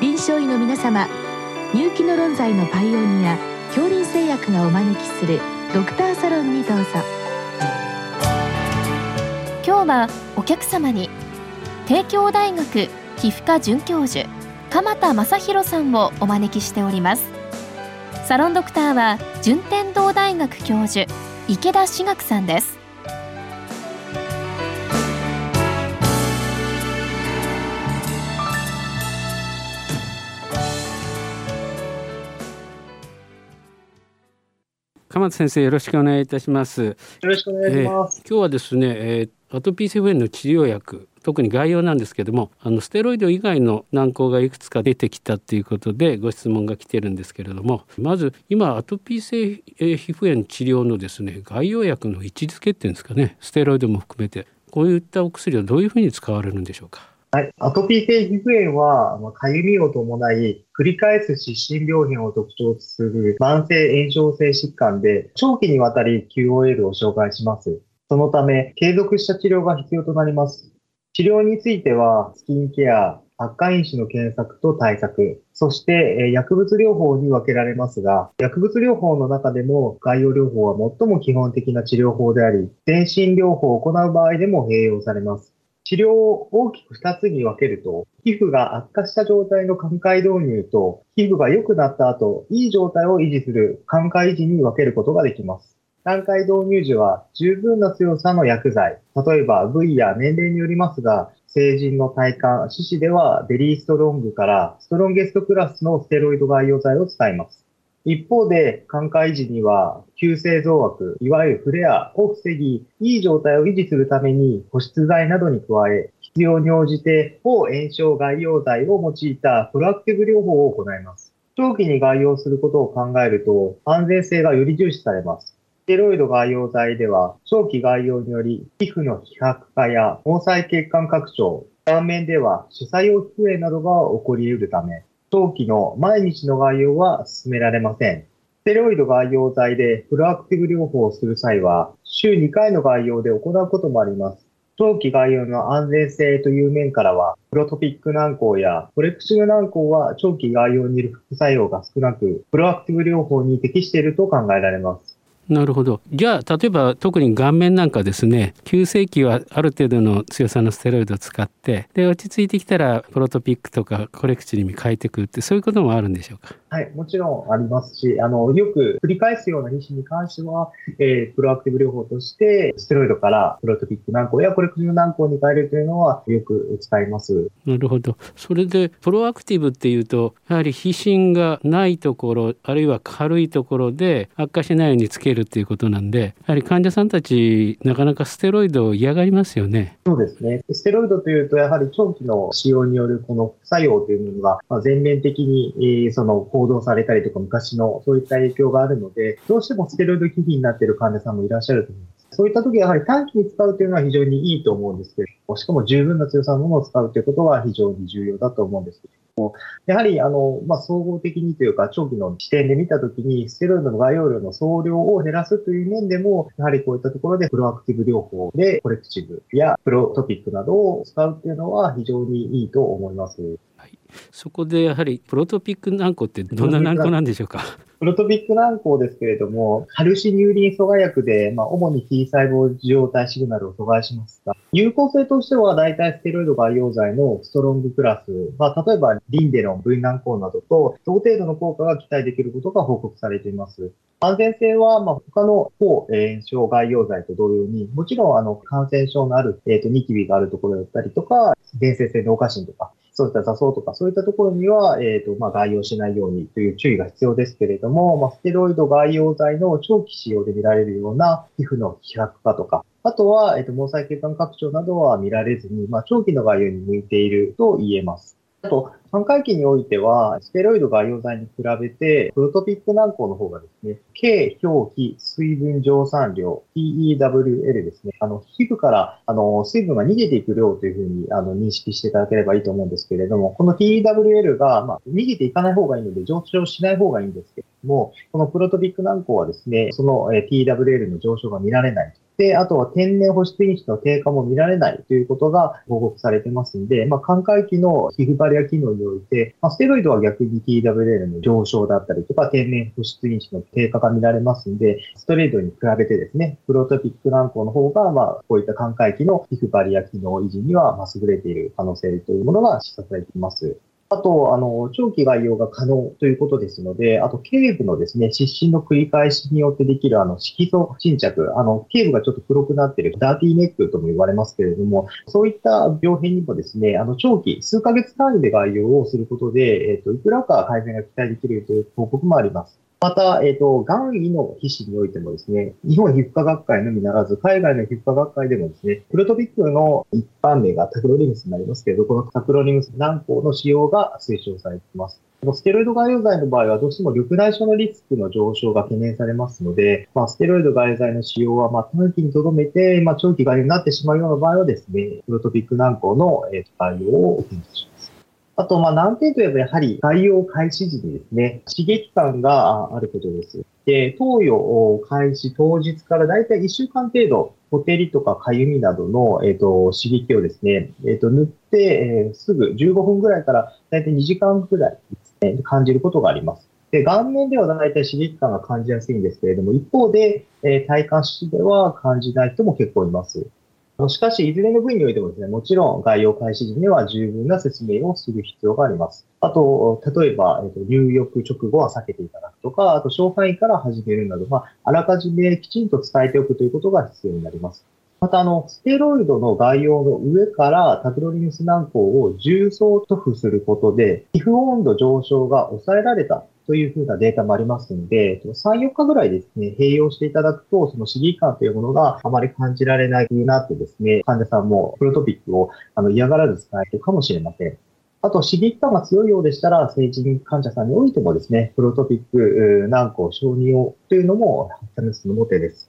臨床医の皆様入気の論剤のパイオニア恐林製薬がお招きするドクターサロンにどうぞ。今日はお客様に帝京大学皮膚科准教授鎌田正弘さんをお招きしております。サロンドクターは順天堂大学教授池田志学さんです。鎌田先生よろしくお願いいたします。よろしくお願いします、えー、今日はですね、えー、アトピー性皮膚炎の治療薬特に概要なんですけどもあのステロイド以外の軟膏がいくつか出てきたということでご質問が来てるんですけれどもまず今アトピー性皮膚炎治療のですね概要薬の位置づけっていうんですかねステロイドも含めてこういったお薬はどういうふうに使われるんでしょうか？はい。アトピー性皮膚炎は、かゆみを伴い、繰り返す湿疹病変を特徴とする慢性炎症性疾患で、長期にわたり QOL を障害します。そのため、継続した治療が必要となります。治療については、スキンケア、悪化因子の検索と対策、そして薬物療法に分けられますが、薬物療法の中でも概要療法は最も基本的な治療法であり、全身療法を行う場合でも併用されます。治療を大きく2つに分けると、皮膚が悪化した状態の寛解導入と、皮膚が良くなった後、いい状態を維持する寛解維持に分けることができます。段階導入時は十分な強さの薬剤、例えば部位や年齢によりますが、成人の体幹、四肢ではベリーストロングからストロンゲストクラスのステロイド外用剤を使います。一方で、寛解時には、急性増悪、いわゆるフレアを防ぎ、いい状態を維持するために保湿剤などに加え、必要に応じて抗炎症外用剤を用いたプロアクティブ療法を行います。長期に外用することを考えると、安全性がより重視されます。ステロイド外用剤では、長期外用により皮膚の希薄化や毛細血管拡張、顔面では主作用皮膚炎などが起こり得るため、長期の毎日の外用は進められません。ステロイド外用剤でプロアクティブ療法をする際は、週2回の外用で行うこともあります。長期外用の安全性という面からは、プロトピック軟膏やコレクシブ軟膏は長期外用にいる副作用が少なく、プロアクティブ療法に適していると考えられます。なるほど。じゃあ、例えば特に顔面なんかですね、急性期はある程度の強さのステロイドを使って、で、落ち着いてきたら、プロトピックとかコレクチに変えてくって、そういうこともあるんでしょうか？はい、もちろんありますし、あの、よく繰り返すような皮脂に関しては、えー、プロアクティブ療法として、ステロイドからプロトピック軟膏やコレクティブ軟膏に変えるというのは、よく使います。なるほど。それで、プロアクティブっていうと、やはり皮脂がないところ、あるいは軽いところで悪化しないようにつけるっていうことなんで、やはり患者さんたち、なかなかステロイドを嫌がりますよね。そうですね。ステロイドというと、やはり長期の使用によるこの副作用というものが、まあ、全面的に、えー、その報道されたりとか、昔のそういった影響があるので、どうしてもステロイド危機になっている患者さんもいらっしゃると思います。そういった時はやはり短期に使うというのは非常にいいと思うんですけど、しかも十分な強さのものを使うということは非常に重要だと思うんです。けども、やはり、あの、まあ、総合的にというか、長期の視点で見たときに、ステロイドの概要量の総量を減らすという面でも、やはりこういったところでプロアクティブ療法でコレクティブやプロトピックなどを使うっていうのは非常にいいと思います。はい、そこでやはりプロトピック軟膏ってどんな軟膏なんでしょうか？プロトピック軟膏ですけれども、カルシニューリン阻害薬で、まあ、主に T 細胞受容体シグナルを阻害しますが、有効性ととしては大体ステロイド外用剤のストロングクラス、まあ、例えばリンデロン、V 軟膏などと同程度の効果が期待できることが報告されています。安全性は、まあ、他の抗炎症外用剤と同様に、もちろん、あの、感染症のある、えっ、ー、と、ニキビがあるところだったりとか、伝説性脳下疹とか、そういった座層とか、そういったところには、えっ、ー、と、まあ、外用しないようにという注意が必要ですけれども、まあ、ステロイド外用剤の長期使用で見られるような皮膚の希薄化とか、あとは、えっ、と、毛細血管拡張などは見られずに、まあ、長期の外用に向いていると言えます。あと、半回期においては、ステロイド外用剤に比べて、プロトピック軟膏の方がですね、軽表皮水分蒸散量、PEWL ですね。あの、皮膚から、あの、水分が逃げていく量というふうに、あの、認識していただければいいと思うんですけれども、この PEWL が、まあ、逃げていかない方がいいので、上昇しない方がいいんですけれども、このプロトピック軟膏はですね、その PEWL の上昇が見られないで、あとは天然保湿因子の低下も見られないということが報告されてますんで、まあ、寛解期の皮膚バリア機能において、まあ、ステロイドは逆に TWL の上昇だったりとか、天然保湿因子の低下が見られますんで、ステロイドに比べてですね、プロトピック軟膏の方が、まあ、こういった寛解期の皮膚バリア機能維持には、ま優れている可能性というものが示唆されています。あと、あの、長期外用が可能ということですので、あと、頸部のですね、湿疹の繰り返しによってできる、あの、色素沈着、あの、頸部がちょっと黒くなっている、ダーティーネックとも言われますけれども、そういった病変にもですね、あの、長期、数ヶ月単位で外用をすることで、えっ、ー、と、いくらか改善が期待できるという報告もあります。また、えっ、ー、と、癌医の皮脂においてもですね、日本皮膚科学会のみならず、海外の皮膚科学会でもですね、プロトピックの一般名がタクロリムスになりますけれど、このタクロリムス軟膏の使用が推奨されています。ステロイド外用剤の場合はどうしても緑内障のリスクの上昇が懸念されますので、まあ、ステロイド外用剤の使用はまあ短期にとどめて、まあ、長期外用になってしまうような場合はですね、プロトピック軟膏の、えー、対応を検討します。あと、まあ、難点といえばやはり概要開始時にですね、刺激感があることです。で、投与開始当日からだいたい1週間程度、ほてりとかかゆみなどの、えーと、刺激をですね、えーと、塗って、えー、すぐ15分ぐらいからだいたい2時間ぐらいですね、感じることがあります。で、顔面では大体刺激感が感じやすいんですけれども、一方で、え、体感式では感じない人も結構います。しかし、いずれの部位においてもですね、もちろん概要開始時には十分な説明をする必要があります。あと、例えば、えっと、入浴直後は避けていただくとか、あと、小範囲から始めるなど、まあ、あらかじめきちんと伝えておくということが必要になります。また、あの、ステロイドの概要の上からタクロリヌス軟膏を重曹塗布することで、皮膚温度上昇が抑えられたというふうなデータもありますので、3、4日ぐらいですね、併用していただくと、その刺激感というものがあまり感じられないなってですね、患者さんもプロトピックをあの嫌がらず使えるかもしれません。あと、刺激感が強いようでしたら、成人患者さんにおいてもですね、プロトピック軟膏承認をというのも、試すのも手です。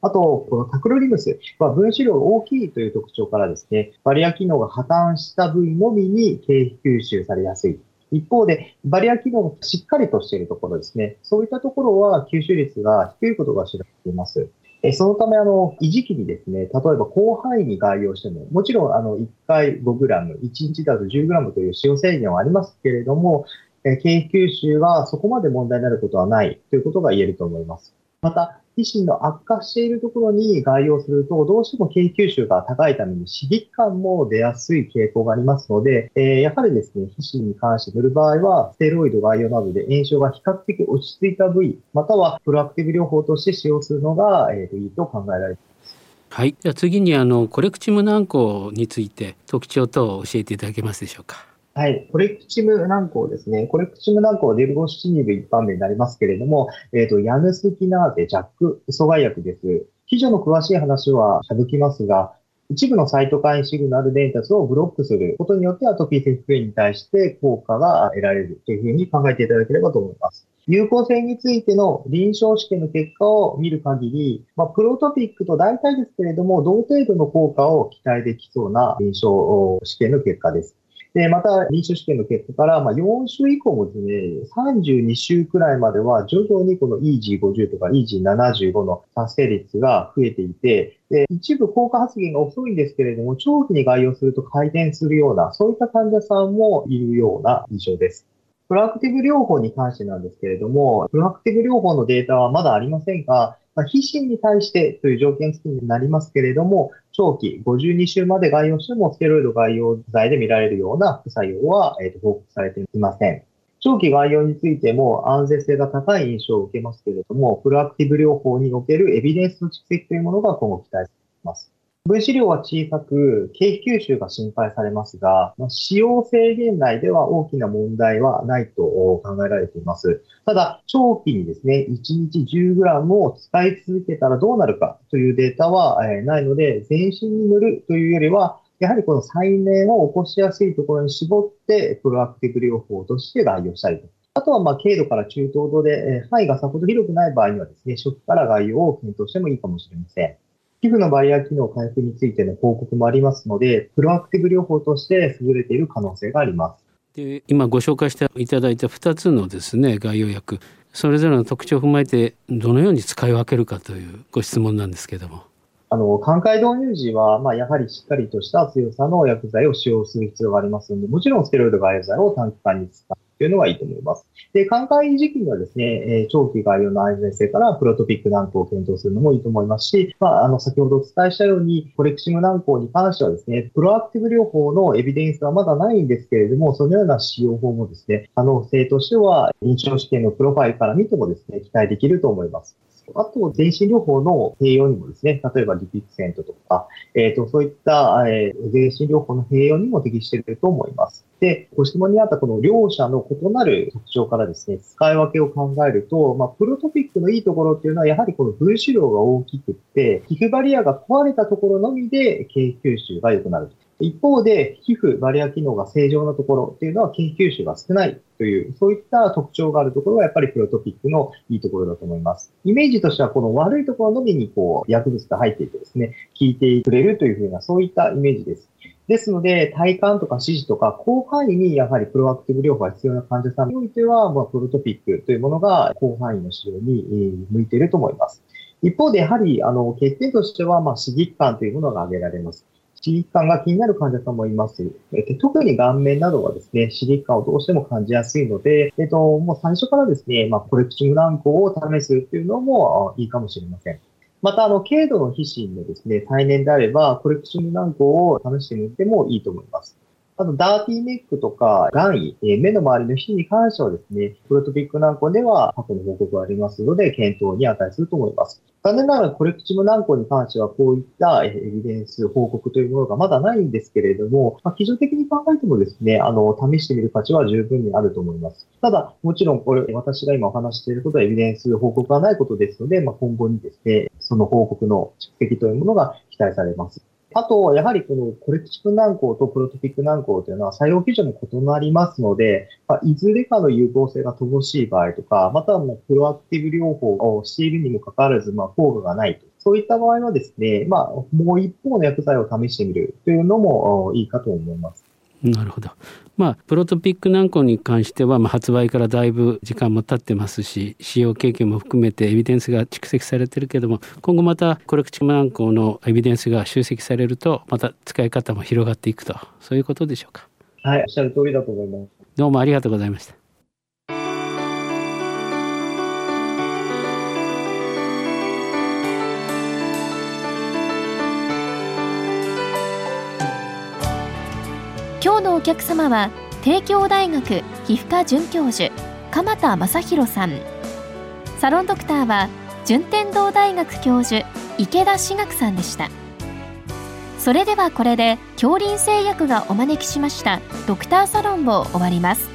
あと、このタクロリムスは分子量が大きいという特徴からですね、バリア機能が破綻した部位のみに経費吸収されやすい一方で、バリア機能がしっかりとしているところですね。そういったところは吸収率が低いことが知られています。そのため、あの、維持期にですね、例えば広範囲に概要しても、もちろん、あの、1回 5g、1日だと 10g という使用制限はありますけれども、経費吸収がそこまで問題になることはないということが言えると思います。また、皮脂の悪化しているところに外用すると、どうしても経吸収が高いために刺激感も出やすい傾向がありますので、えー、やはりですね、皮脂に関して塗る場合は、ステロイド外用などで炎症が比較的落ち着いた部位、またはプロアクティブ療法として使用するのが、えー、いいと考えられています。はい。じゃあ次にあのコレクチム軟膏について特徴等を教えていただけますでしょうか。はい。コレクチム軟膏ですね。コレクチム軟膏はデルゴシチニブ一般名になりますけれども、えっ、ー、と、ヤヌスキナーゼ、ジャック、阻害薬です。記事の詳しい話は省きますが、一部のサイトカインシグナル伝達をブロックすることによってアトピー性皮膚炎に対して効果が得られるというふうに考えていただければと思います。有効性についての臨床試験の結果を見る限り、まあ、プロトピックと大体ですけれども、同程度の効果を期待できそうな臨床試験の結果です。で、また、臨床試験の結果から、まあ、4週以降もですね、32週くらいまでは、徐々にこの EG50 とか EG75 の達成率が増えていて、で、一部効果発現が遅いんですけれども、長期に概要すると回転するような、そういった患者さんもいるような印象です。プロアクティブ療法に関してなんですけれども、プロアクティブ療法のデータはまだありませんが、まあ、皮脂に対してという条件付きになりますけれども、長期52週まで概要してもステロイド概要剤で見られるような副作用は、えー、と報告されていません。長期概要についても安全性が高い印象を受けますけれども、プロアクティブ療法におけるエビデンスの蓄積というものが今後期待されます。分子量は小さく、経費吸収が心配されますが、使用制限内では大きな問題はないと考えられています。ただ、長期にですね、1日 10g を使い続けたらどうなるかというデータはないので、全身に塗るというよりは、やはりこの再燃を起こしやすいところに絞って、プロアクティブ療法として概要したりと。あとは、ま軽度から中等度で、範囲がさほど広くない場合にはですね、初期から概要を検討してもいいかもしれません。皮膚のバリア機能回復についての報告もありますので、プロアクティブ療法として優れている可能性があります。で今ご紹介していただいた2つのですね概要薬それぞれの特徴を踏まえてどのように使い分けるかというご質問なんですけども。あの、寛解導入時は、まあ、やはりしっかりとした強さの薬剤を使用する必要がありますので、もちろんステロイド外用剤を短期間に使うというのがいいと思います。で、寛解時期にはですね、えー、長期外用の安全性からプロトピック軟膏を検討するのもいいと思いますし、まあ、あの、先ほどお伝えしたように、コレクシム軟膏に関してはですね、プロアクティブ療法のエビデンスはまだないんですけれども、そのような使用法もですね、可能性としては、臨床試験のプロファイルから見てもですね、期待できると思います。あと、全身療法の併用にもですね、例えばリピクセントとか、えっ、ー、と、そういった、えー、全身療法の併用にも適していると思います。で、ご質問にあったこの両者の異なる特徴からですね、使い分けを考えると、まあ、プロトピックのいいところっていうのは、やはりこの分子量が大きくって、皮膚バリアが壊れたところのみで、経吸収が良くなる。一方で、皮膚バリア機能が正常なところっていうのは研究種が少ないという、そういった特徴があるところがやっぱりプロトピックのいいところだと思います。イメージとしてはこの悪いところのみにこう薬物が入っていてですね、効いてくれるというふうなそういったイメージです。ですので、体幹とか指示とか、広範囲にやはりプロアクティブ療法が必要な患者さんにおいては、まあ、プロトピックというものが広範囲の使用に向いていると思います。一方で、やはり、あの、欠点としては、まあ、刺激感というものが挙げられます。刺激感が気になる患者さんもいます。えっと、特に顔面などはですね、刺激感をどうしても感じやすいので、えっと、もう最初からですね、まあ、コレクショング軟膏を試すっていうのもいいかもしれません。また、あの、軽度の皮脂のですね、体年であれば、コレクション軟膏を試してみてもいいと思います。あと、ダーティーメックとか、眼位、え目の周りの皮脂に関してはですね、プロトピック軟膏では過去の報告がありますので、検討に値すると思います。残念ながらコレクチム軟膏に関してはこういったエビデンス、報告というものがまだないんですけれども、まあ、基準的に考えてもですね、あの、試してみる価値は十分にあると思います。ただ、もちろんこれ、私が今お話していることはエビデンス、報告がないことですので、まあ、今後にですね、その報告の蓄積というものが期待されます。あと、やはりこのコレクチク軟膏とプロトピック軟膏というのは作用基準も異なりますので、まあ、いずれかの有効性が乏しい場合とか、またはもうプロアクティブ療法をしているにもかかわらず、まあ、効果がないと。そういった場合はですね、まあ、もう一方の薬剤を試してみるというのもいいかと思います。なるほど。まあ、プロトピック軟膏に関しては、まあ、発売からだいぶ時間も経ってますし使用経験も含めてエビデンスが蓄積されてるけども今後またコレクチム軟膏のエビデンスが集積されるとまた使い方も広がっていくとそういうことでしょうか。はい、おっしゃる通りだと思います。どうもありがとうございました。今日のお客様は帝京大学皮膚科准教授鎌田正弘さん。サロンドクターは順天堂大学教授池田志学さんでした。それではこれで恐林製薬がお招きしましたドクターサロンを終わります。